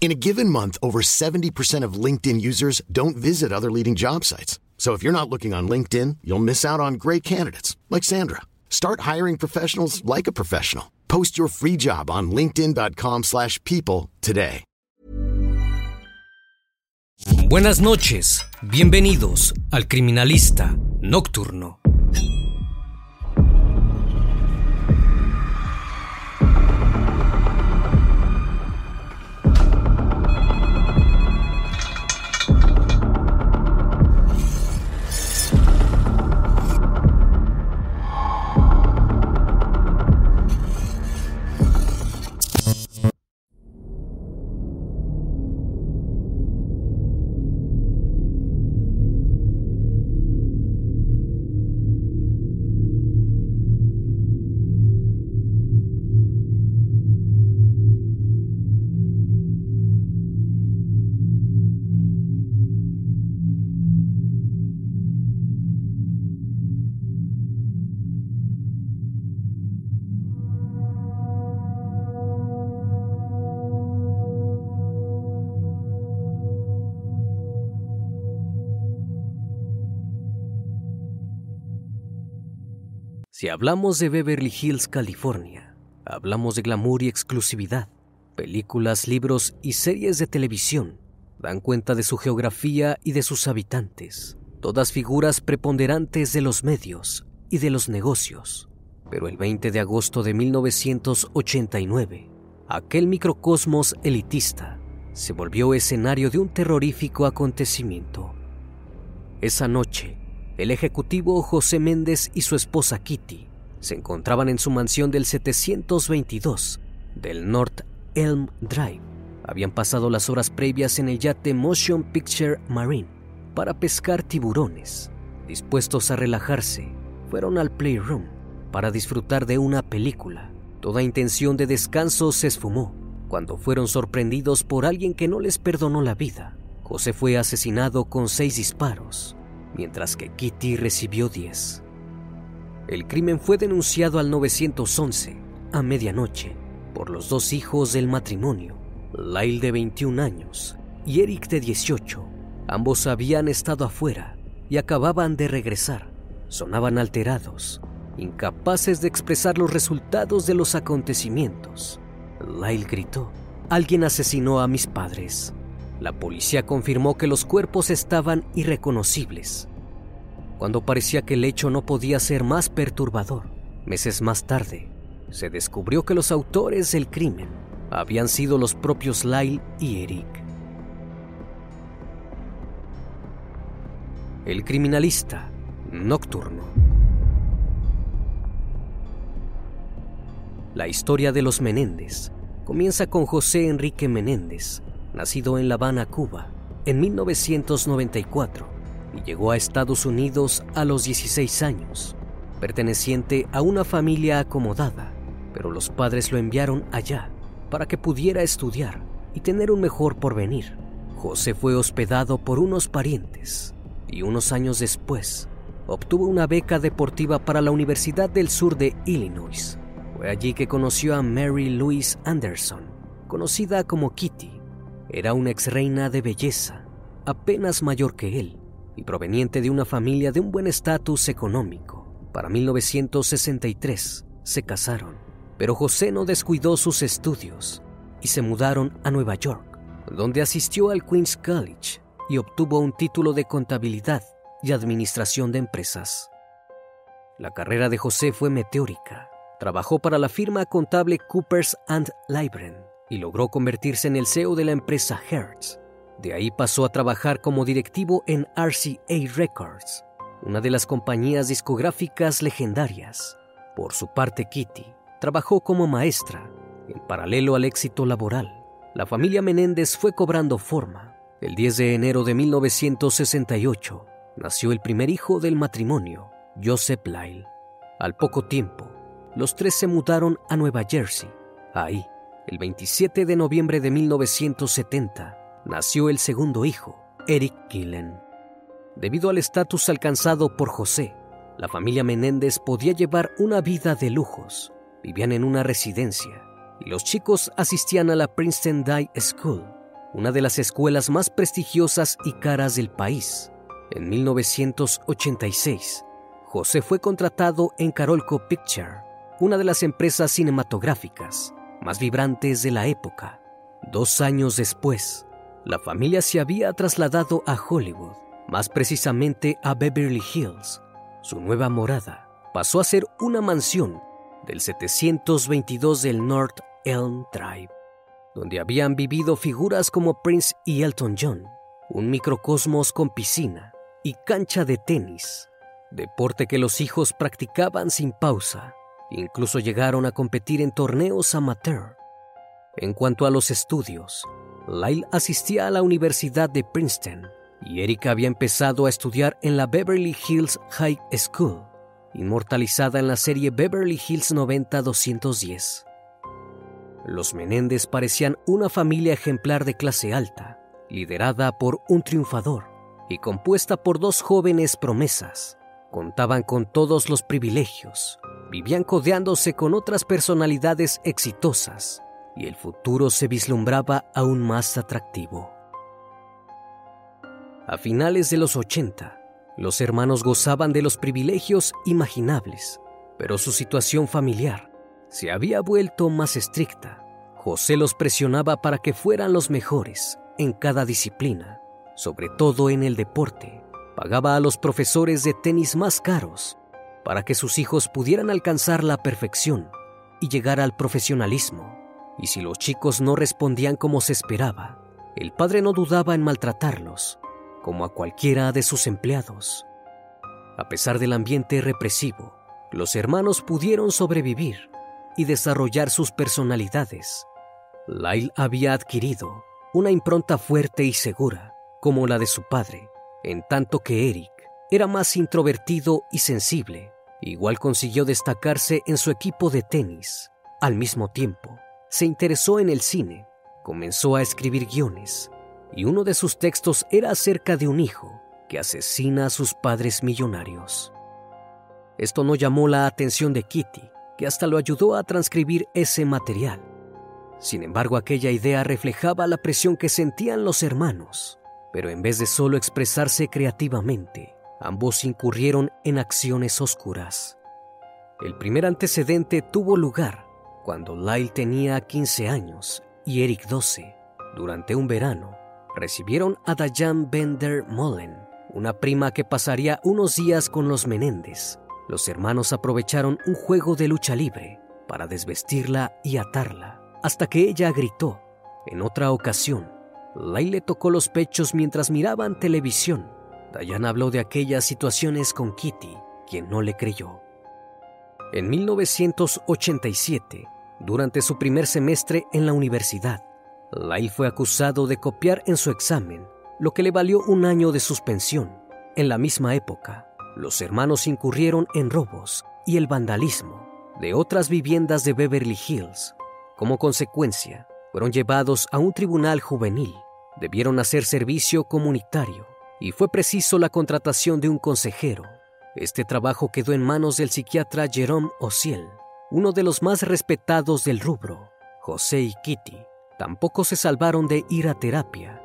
In a given month, over 70% of LinkedIn users don't visit other leading job sites. So if you're not looking on LinkedIn, you'll miss out on great candidates like Sandra. Start hiring professionals like a professional. Post your free job on linkedin.com/people today. Buenas noches, bienvenidos al Criminalista Nocturno. Si hablamos de Beverly Hills, California, hablamos de glamour y exclusividad. Películas, libros y series de televisión dan cuenta de su geografía y de sus habitantes, todas figuras preponderantes de los medios y de los negocios. Pero el 20 de agosto de 1989, aquel microcosmos elitista se volvió escenario de un terrorífico acontecimiento. Esa noche, el ejecutivo José Méndez y su esposa Kitty se encontraban en su mansión del 722 del North Elm Drive. Habían pasado las horas previas en el yate Motion Picture Marine para pescar tiburones. Dispuestos a relajarse, fueron al playroom para disfrutar de una película. Toda intención de descanso se esfumó cuando fueron sorprendidos por alguien que no les perdonó la vida. José fue asesinado con seis disparos mientras que Kitty recibió 10. El crimen fue denunciado al 911 a medianoche por los dos hijos del matrimonio, Lyle de 21 años y Eric de 18. Ambos habían estado afuera y acababan de regresar. Sonaban alterados, incapaces de expresar los resultados de los acontecimientos. Lyle gritó, alguien asesinó a mis padres. La policía confirmó que los cuerpos estaban irreconocibles. Cuando parecía que el hecho no podía ser más perturbador, meses más tarde, se descubrió que los autores del crimen habían sido los propios Lyle y Eric. El criminalista nocturno. La historia de los Menéndez comienza con José Enrique Menéndez, nacido en La Habana, Cuba, en 1994 y llegó a Estados Unidos a los 16 años, perteneciente a una familia acomodada, pero los padres lo enviaron allá para que pudiera estudiar y tener un mejor porvenir. José fue hospedado por unos parientes y unos años después obtuvo una beca deportiva para la Universidad del Sur de Illinois. Fue allí que conoció a Mary Louise Anderson, conocida como Kitty, era una ex reina de belleza, apenas mayor que él, y proveniente de una familia de un buen estatus económico. Para 1963 se casaron, pero José no descuidó sus estudios y se mudaron a Nueva York, donde asistió al Queens College y obtuvo un título de contabilidad y administración de empresas. La carrera de José fue meteórica. Trabajó para la firma contable Coopers and y logró convertirse en el CEO de la empresa Hertz. De ahí pasó a trabajar como directivo en RCA Records, una de las compañías discográficas legendarias. Por su parte, Kitty trabajó como maestra. En paralelo al éxito laboral, la familia Menéndez fue cobrando forma. El 10 de enero de 1968 nació el primer hijo del matrimonio, Joseph Lyle. Al poco tiempo, los tres se mudaron a Nueva Jersey. Ahí, el 27 de noviembre de 1970, nació el segundo hijo, Eric Gillen. Debido al estatus alcanzado por José, la familia Menéndez podía llevar una vida de lujos. Vivían en una residencia y los chicos asistían a la Princeton Day School, una de las escuelas más prestigiosas y caras del país. En 1986, José fue contratado en Carolco Picture, una de las empresas cinematográficas más vibrantes de la época. Dos años después, la familia se había trasladado a Hollywood, más precisamente a Beverly Hills. Su nueva morada pasó a ser una mansión del 722 del North Elm Drive, donde habían vivido figuras como Prince y Elton John, un microcosmos con piscina y cancha de tenis deporte que los hijos practicaban sin pausa. Incluso llegaron a competir en torneos amateur. En cuanto a los estudios, Lyle asistía a la Universidad de Princeton y Erika había empezado a estudiar en la Beverly Hills High School, inmortalizada en la serie Beverly Hills 90-210. Los Menéndez parecían una familia ejemplar de clase alta, liderada por un triunfador y compuesta por dos jóvenes promesas, Contaban con todos los privilegios, vivían codeándose con otras personalidades exitosas y el futuro se vislumbraba aún más atractivo. A finales de los 80, los hermanos gozaban de los privilegios imaginables, pero su situación familiar se había vuelto más estricta. José los presionaba para que fueran los mejores en cada disciplina, sobre todo en el deporte, pagaba a los profesores de tenis más caros para que sus hijos pudieran alcanzar la perfección y llegar al profesionalismo. Y si los chicos no respondían como se esperaba, el padre no dudaba en maltratarlos, como a cualquiera de sus empleados. A pesar del ambiente represivo, los hermanos pudieron sobrevivir y desarrollar sus personalidades. Lyle había adquirido una impronta fuerte y segura, como la de su padre, en tanto que Eric era más introvertido y sensible. Igual consiguió destacarse en su equipo de tenis. Al mismo tiempo, se interesó en el cine, comenzó a escribir guiones, y uno de sus textos era acerca de un hijo que asesina a sus padres millonarios. Esto no llamó la atención de Kitty, que hasta lo ayudó a transcribir ese material. Sin embargo, aquella idea reflejaba la presión que sentían los hermanos pero en vez de solo expresarse creativamente, ambos incurrieron en acciones oscuras. El primer antecedente tuvo lugar cuando Lyle tenía 15 años y Eric 12. Durante un verano, recibieron a Dayan Bender Mullen, una prima que pasaría unos días con los Menéndez. Los hermanos aprovecharon un juego de lucha libre para desvestirla y atarla, hasta que ella gritó. En otra ocasión, Lyle le tocó los pechos mientras miraban televisión. Diane habló de aquellas situaciones con Kitty, quien no le creyó. En 1987, durante su primer semestre en la universidad, Lyle fue acusado de copiar en su examen, lo que le valió un año de suspensión. En la misma época, los hermanos incurrieron en robos y el vandalismo de otras viviendas de Beverly Hills. Como consecuencia, fueron llevados a un tribunal juvenil debieron hacer servicio comunitario y fue preciso la contratación de un consejero. Este trabajo quedó en manos del psiquiatra Jerome Ociel, uno de los más respetados del rubro. José y Kitty tampoco se salvaron de ir a terapia.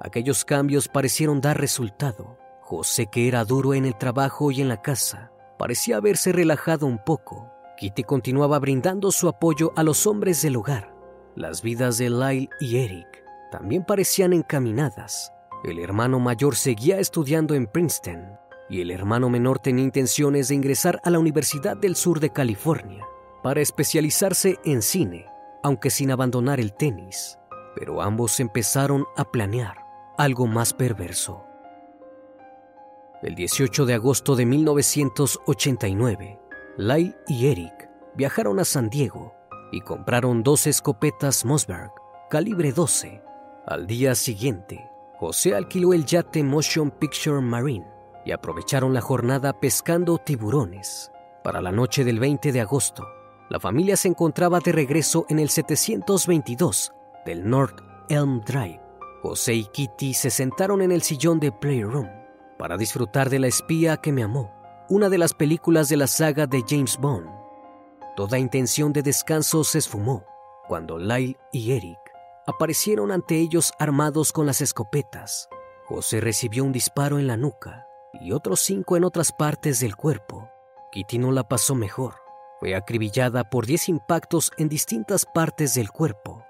Aquellos cambios parecieron dar resultado. José, que era duro en el trabajo y en la casa, parecía haberse relajado un poco. Kitty continuaba brindando su apoyo a los hombres del hogar. Las vidas de Lyle y Eric también parecían encaminadas. El hermano mayor seguía estudiando en Princeton y el hermano menor tenía intenciones de ingresar a la Universidad del Sur de California para especializarse en cine, aunque sin abandonar el tenis. Pero ambos empezaron a planear algo más perverso. El 18 de agosto de 1989, Lyle y Eric viajaron a San Diego y compraron dos escopetas Mossberg calibre 12. Al día siguiente, José alquiló el yate Motion Picture Marine y aprovecharon la jornada pescando tiburones. Para la noche del 20 de agosto, la familia se encontraba de regreso en el 722 del North Elm Drive. José y Kitty se sentaron en el sillón de Playroom para disfrutar de La espía que me amó, una de las películas de la saga de James Bond. Toda intención de descanso se esfumó cuando Lyle y Eric aparecieron ante ellos armados con las escopetas. José recibió un disparo en la nuca y otros cinco en otras partes del cuerpo. Kitty no la pasó mejor. Fue acribillada por diez impactos en distintas partes del cuerpo.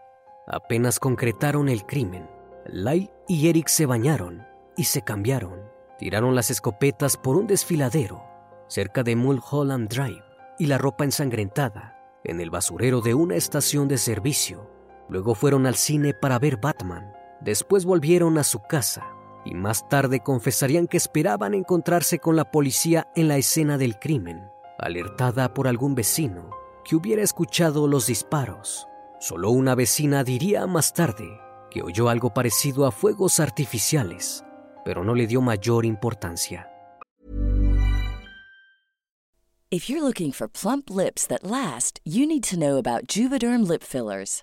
Apenas concretaron el crimen. Lyle y Eric se bañaron y se cambiaron. Tiraron las escopetas por un desfiladero cerca de Mulholland Drive y la ropa ensangrentada en el basurero de una estación de servicio. Luego fueron al cine para ver Batman. Después volvieron a su casa y más tarde confesarían que esperaban encontrarse con la policía en la escena del crimen, alertada por algún vecino que hubiera escuchado los disparos. Solo una vecina diría más tarde que oyó algo parecido a fuegos artificiales pero no le dio mayor importancia. If you're looking for plump lips that last, you need to know about Juvederm lip fillers.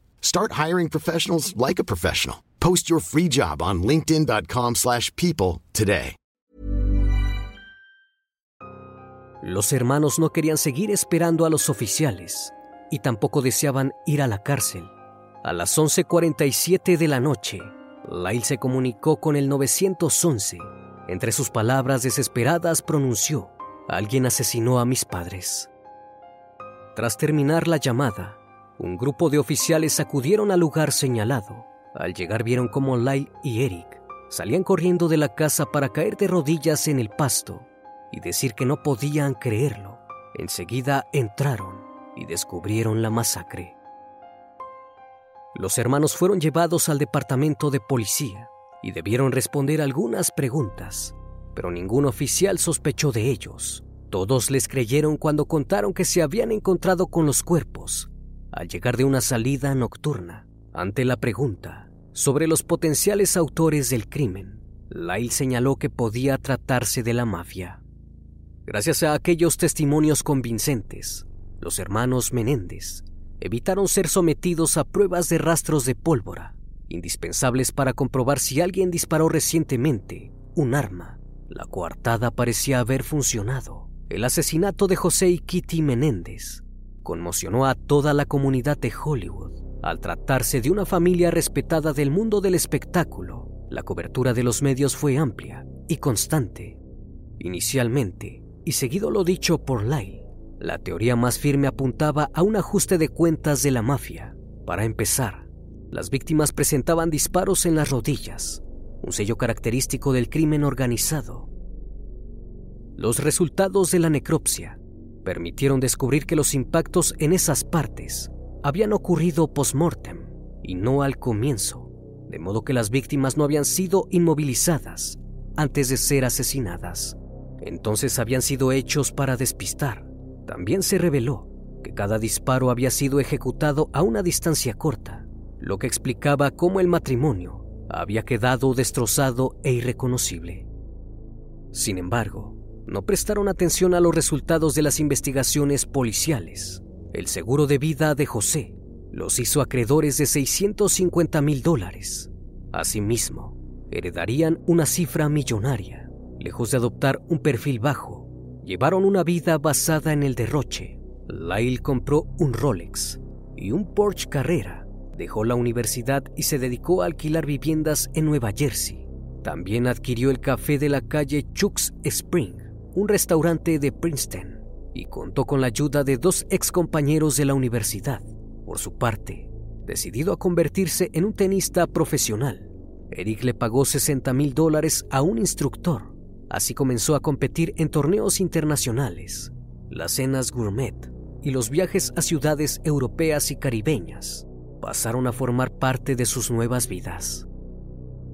Start hiring professionals like a professional. Post your free job on linkedin.com/people today. Los hermanos no querían seguir esperando a los oficiales y tampoco deseaban ir a la cárcel. A las 11:47 de la noche, Lyle se comunicó con el 911. Entre sus palabras desesperadas pronunció: "Alguien asesinó a mis padres." Tras terminar la llamada, un grupo de oficiales acudieron al lugar señalado. Al llegar vieron cómo Lyle y Eric salían corriendo de la casa para caer de rodillas en el pasto y decir que no podían creerlo. Enseguida entraron y descubrieron la masacre. Los hermanos fueron llevados al departamento de policía y debieron responder algunas preguntas, pero ningún oficial sospechó de ellos. Todos les creyeron cuando contaron que se habían encontrado con los cuerpos al llegar de una salida nocturna. Ante la pregunta sobre los potenciales autores del crimen, Lyle señaló que podía tratarse de la mafia. Gracias a aquellos testimonios convincentes, los hermanos Menéndez evitaron ser sometidos a pruebas de rastros de pólvora indispensables para comprobar si alguien disparó recientemente un arma. La coartada parecía haber funcionado. El asesinato de José y Kitty Menéndez conmocionó a toda la comunidad de Hollywood. Al tratarse de una familia respetada del mundo del espectáculo, la cobertura de los medios fue amplia y constante. Inicialmente, y seguido lo dicho por Lyle, la teoría más firme apuntaba a un ajuste de cuentas de la mafia. Para empezar, las víctimas presentaban disparos en las rodillas, un sello característico del crimen organizado. Los resultados de la necropsia permitieron descubrir que los impactos en esas partes habían ocurrido post-mortem y no al comienzo, de modo que las víctimas no habían sido inmovilizadas antes de ser asesinadas. Entonces habían sido hechos para despistar. También se reveló que cada disparo había sido ejecutado a una distancia corta, lo que explicaba cómo el matrimonio había quedado destrozado e irreconocible. Sin embargo, no prestaron atención a los resultados de las investigaciones policiales. El seguro de vida de José los hizo acreedores de 650 mil dólares. Asimismo, heredarían una cifra millonaria. Lejos de adoptar un perfil bajo, llevaron una vida basada en el derroche. Lyle compró un Rolex y un Porsche Carrera. Dejó la universidad y se dedicó a alquilar viviendas en Nueva Jersey. También adquirió el café de la calle Chuck's Spring, un restaurante de Princeton, y contó con la ayuda de dos ex compañeros de la universidad. Por su parte, decidido a convertirse en un tenista profesional, Eric le pagó 60 mil dólares a un instructor. Así comenzó a competir en torneos internacionales, las cenas gourmet y los viajes a ciudades europeas y caribeñas pasaron a formar parte de sus nuevas vidas.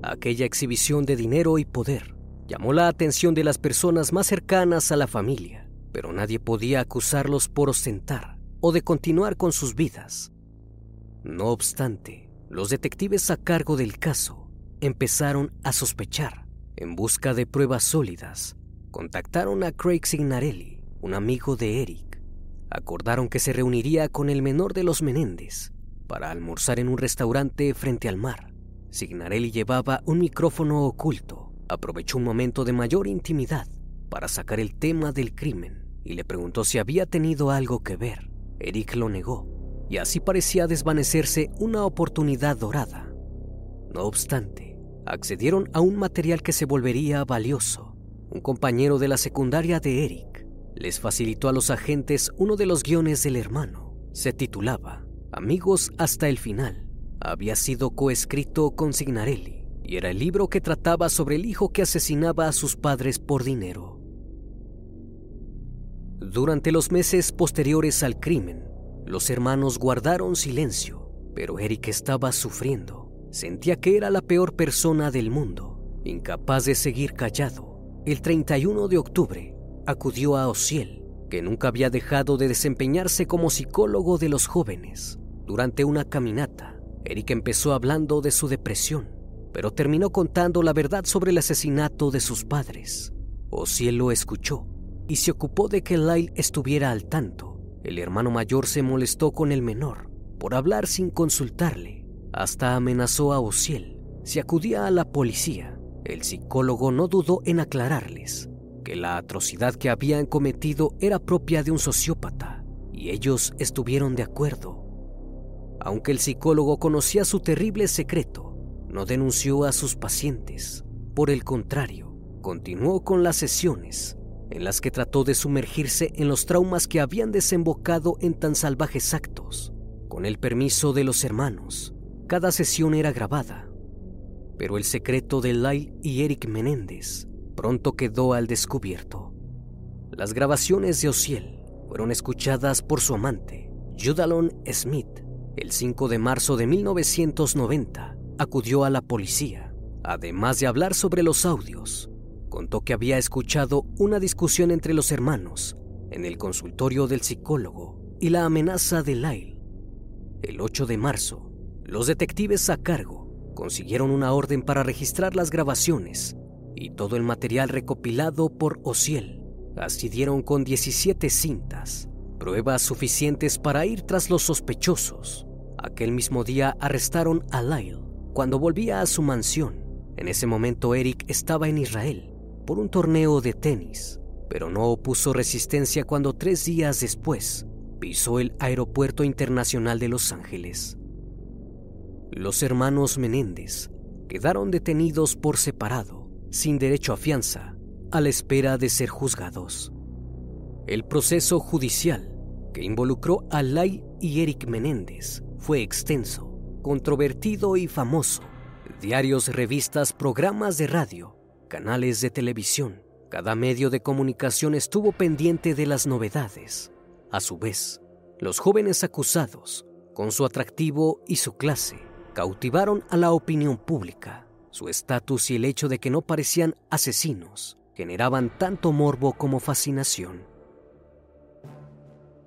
Aquella exhibición de dinero y poder llamó la atención de las personas más cercanas a la familia, pero nadie podía acusarlos por ostentar o de continuar con sus vidas. No obstante, los detectives a cargo del caso empezaron a sospechar. En busca de pruebas sólidas, contactaron a Craig Signarelli, un amigo de Eric. Acordaron que se reuniría con el menor de los Menéndez para almorzar en un restaurante frente al mar. Signarelli llevaba un micrófono oculto. Aprovechó un momento de mayor intimidad para sacar el tema del crimen y le preguntó si había tenido algo que ver. Eric lo negó y así parecía desvanecerse una oportunidad dorada. No obstante, accedieron a un material que se volvería valioso. Un compañero de la secundaria de Eric les facilitó a los agentes uno de los guiones del hermano. Se titulaba Amigos hasta el final. Había sido coescrito con Signarelli y era el libro que trataba sobre el hijo que asesinaba a sus padres por dinero. Durante los meses posteriores al crimen, los hermanos guardaron silencio, pero Eric estaba sufriendo. Sentía que era la peor persona del mundo, incapaz de seguir callado. El 31 de octubre acudió a Ociel, que nunca había dejado de desempeñarse como psicólogo de los jóvenes. Durante una caminata, Eric empezó hablando de su depresión, pero terminó contando la verdad sobre el asesinato de sus padres. Ociel lo escuchó y se ocupó de que Lyle estuviera al tanto. El hermano mayor se molestó con el menor por hablar sin consultarle. Hasta amenazó a Ociel si acudía a la policía. El psicólogo no dudó en aclararles que la atrocidad que habían cometido era propia de un sociópata, y ellos estuvieron de acuerdo. Aunque el psicólogo conocía su terrible secreto, no denunció a sus pacientes. Por el contrario, continuó con las sesiones en las que trató de sumergirse en los traumas que habían desembocado en tan salvajes actos. Con el permiso de los hermanos, cada sesión era grabada, pero el secreto de Lyle y Eric Menéndez pronto quedó al descubierto. Las grabaciones de Ociel fueron escuchadas por su amante, Judalon Smith, el 5 de marzo de 1990. Acudió a la policía. Además de hablar sobre los audios, contó que había escuchado una discusión entre los hermanos en el consultorio del psicólogo y la amenaza de Lyle. El 8 de marzo, los detectives a cargo consiguieron una orden para registrar las grabaciones y todo el material recopilado por Ociel. Así dieron con 17 cintas, pruebas suficientes para ir tras los sospechosos. Aquel mismo día arrestaron a Lyle cuando volvía a su mansión. En ese momento Eric estaba en Israel por un torneo de tenis, pero no opuso resistencia cuando tres días después pisó el Aeropuerto Internacional de Los Ángeles. Los hermanos Menéndez quedaron detenidos por separado, sin derecho a fianza, a la espera de ser juzgados. El proceso judicial que involucró a Lai y Eric Menéndez fue extenso, controvertido y famoso. Diarios, revistas, programas de radio, canales de televisión, cada medio de comunicación estuvo pendiente de las novedades. A su vez, los jóvenes acusados, con su atractivo y su clase, cautivaron a la opinión pública. Su estatus y el hecho de que no parecían asesinos generaban tanto morbo como fascinación.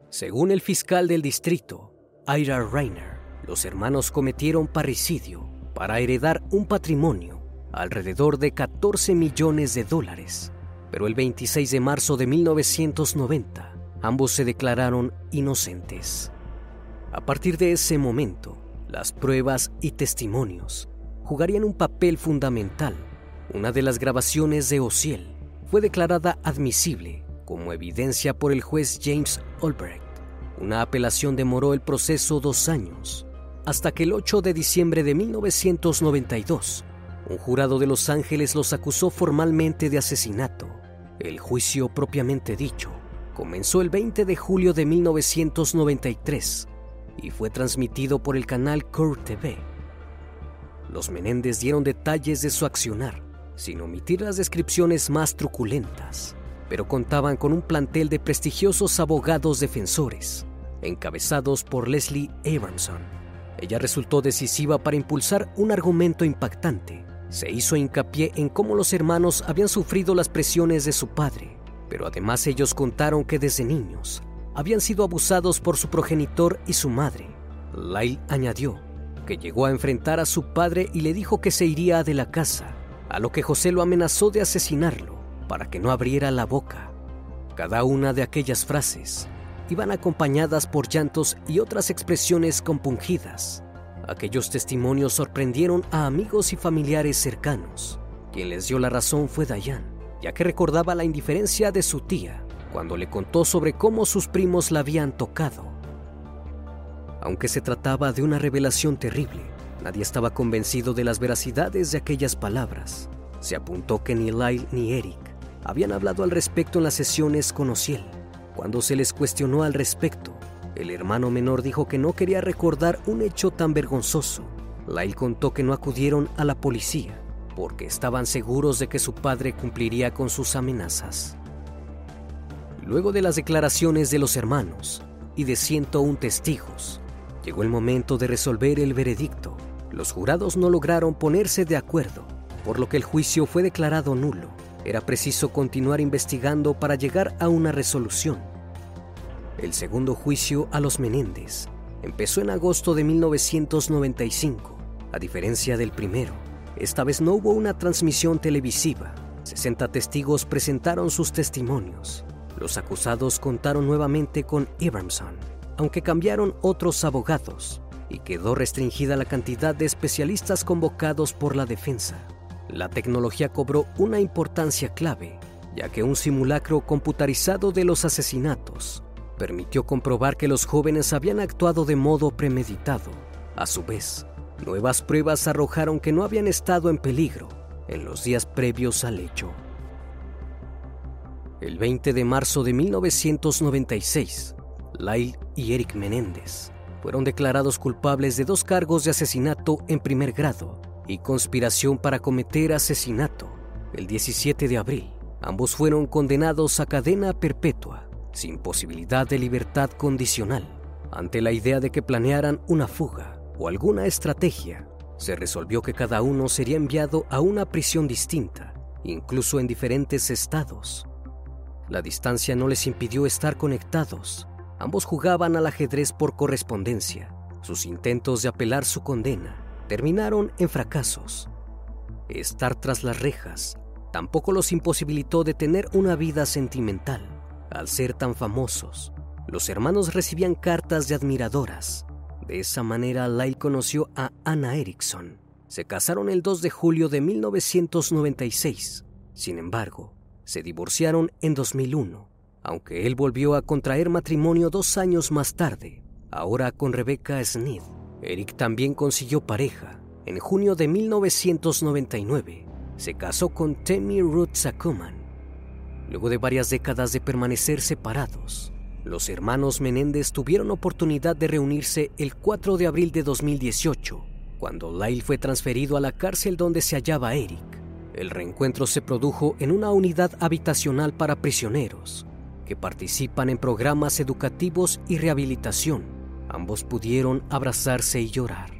Según el fiscal del distrito, Ira Reiner, los hermanos cometieron parricidio para heredar un patrimonio alrededor de 14 millones de dólares, pero el 26 de marzo de 1990 ambos se declararon inocentes. A partir de ese momento, las pruebas y testimonios jugarían un papel fundamental. Una de las grabaciones de Ociel fue declarada admisible como evidencia por el juez James Albrecht. Una apelación demoró el proceso dos años, hasta que el 8 de diciembre de 1992, un jurado de Los Ángeles los acusó formalmente de asesinato. El juicio propiamente dicho comenzó el 20 de julio de 1993 y fue transmitido por el canal Core TV. Los Menéndez dieron detalles de su accionar, sin omitir las descripciones más truculentas, pero contaban con un plantel de prestigiosos abogados defensores, encabezados por Leslie Abramson. Ella resultó decisiva para impulsar un argumento impactante. Se hizo hincapié en cómo los hermanos habían sufrido las presiones de su padre, pero además ellos contaron que desde niños habían sido abusados por su progenitor y su madre. Lyle añadió que llegó a enfrentar a su padre y le dijo que se iría de la casa, a lo que José lo amenazó de asesinarlo para que no abriera la boca. Cada una de aquellas frases iban acompañadas por llantos y otras expresiones compungidas. Aquellos testimonios sorprendieron a amigos y familiares cercanos. Quien les dio la razón fue Dayan, ya que recordaba la indiferencia de su tía cuando le contó sobre cómo sus primos la habían tocado. Aunque se trataba de una revelación terrible, nadie estaba convencido de las veracidades de aquellas palabras. Se apuntó que ni Lyle ni Eric habían hablado al respecto en las sesiones con Ociel. Cuando se les cuestionó al respecto, el hermano menor dijo que no quería recordar un hecho tan vergonzoso. Lyle contó que no acudieron a la policía porque estaban seguros de que su padre cumpliría con sus amenazas. Luego de las declaraciones de los hermanos y de 101 testigos, llegó el momento de resolver el veredicto. Los jurados no lograron ponerse de acuerdo, por lo que el juicio fue declarado nulo. Era preciso continuar investigando para llegar a una resolución. El segundo juicio a los Menéndez empezó en agosto de 1995. A diferencia del primero, esta vez no hubo una transmisión televisiva. 60 testigos presentaron sus testimonios. Los acusados contaron nuevamente con Abramson, aunque cambiaron otros abogados, y quedó restringida la cantidad de especialistas convocados por la defensa. La tecnología cobró una importancia clave, ya que un simulacro computarizado de los asesinatos permitió comprobar que los jóvenes habían actuado de modo premeditado. A su vez, nuevas pruebas arrojaron que no habían estado en peligro en los días previos al hecho. El 20 de marzo de 1996, Lyle y Eric Menéndez fueron declarados culpables de dos cargos de asesinato en primer grado y conspiración para cometer asesinato. El 17 de abril, ambos fueron condenados a cadena perpetua sin posibilidad de libertad condicional. Ante la idea de que planearan una fuga o alguna estrategia, se resolvió que cada uno sería enviado a una prisión distinta, incluso en diferentes estados. La distancia no les impidió estar conectados. Ambos jugaban al ajedrez por correspondencia. Sus intentos de apelar su condena terminaron en fracasos. Estar tras las rejas tampoco los imposibilitó de tener una vida sentimental. Al ser tan famosos, los hermanos recibían cartas de admiradoras. De esa manera, Lyle conoció a Anna Erickson, se casaron el 2 de julio de 1996. Sin embargo, se divorciaron en 2001, aunque él volvió a contraer matrimonio dos años más tarde, ahora con Rebecca Smith. Eric también consiguió pareja. En junio de 1999, se casó con Temi Ruth Sakuman. Luego de varias décadas de permanecer separados, los hermanos Menéndez tuvieron oportunidad de reunirse el 4 de abril de 2018, cuando Lyle fue transferido a la cárcel donde se hallaba Eric. El reencuentro se produjo en una unidad habitacional para prisioneros que participan en programas educativos y rehabilitación. Ambos pudieron abrazarse y llorar.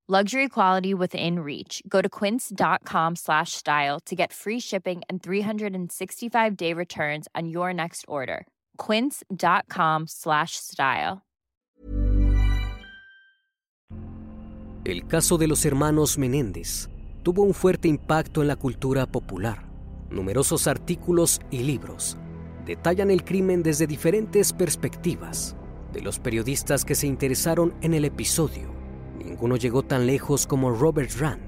Luxury quality within reach. Go to quince.com slash style to get free shipping and 365-day returns on your next order. quince.com slash style. El caso de los hermanos Menéndez tuvo un fuerte impacto en la cultura popular. Numerosos artículos y libros detallan el crimen desde diferentes perspectivas. De los periodistas que se interesaron en el episodio, ninguno llegó tan lejos como Robert Rand.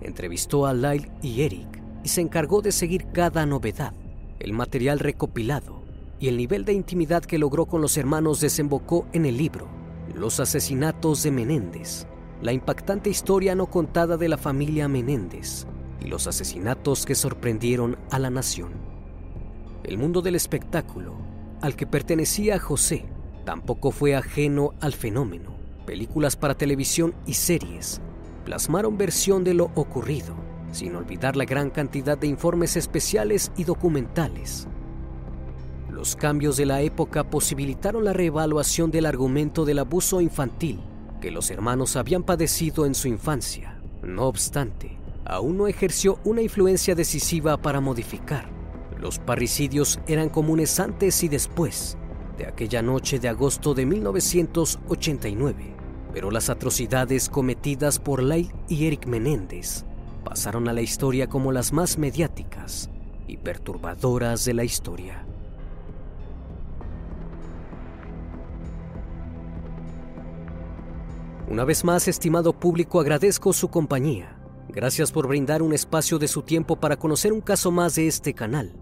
Entrevistó a Lyle y Eric y se encargó de seguir cada novedad. El material recopilado y el nivel de intimidad que logró con los hermanos desembocó en el libro Los asesinatos de Menéndez, la impactante historia no contada de la familia Menéndez y los asesinatos que sorprendieron a la nación. El mundo del espectáculo, al que pertenecía José, tampoco fue ajeno al fenómeno. Películas para televisión y series plasmaron versión de lo ocurrido, sin olvidar la gran cantidad de informes especiales y documentales. Los cambios de la época posibilitaron la reevaluación del argumento del abuso infantil que los hermanos habían padecido en su infancia. No obstante, aún no ejerció una influencia decisiva para modificar. Los parricidios eran comunes antes y después de aquella noche de agosto de 1989, pero las atrocidades cometidas por Lyle y Eric Menéndez pasaron a la historia como las más mediáticas y perturbadoras de la historia. Una vez más, estimado público, agradezco su compañía. Gracias por brindar un espacio de su tiempo para conocer un caso más de este canal.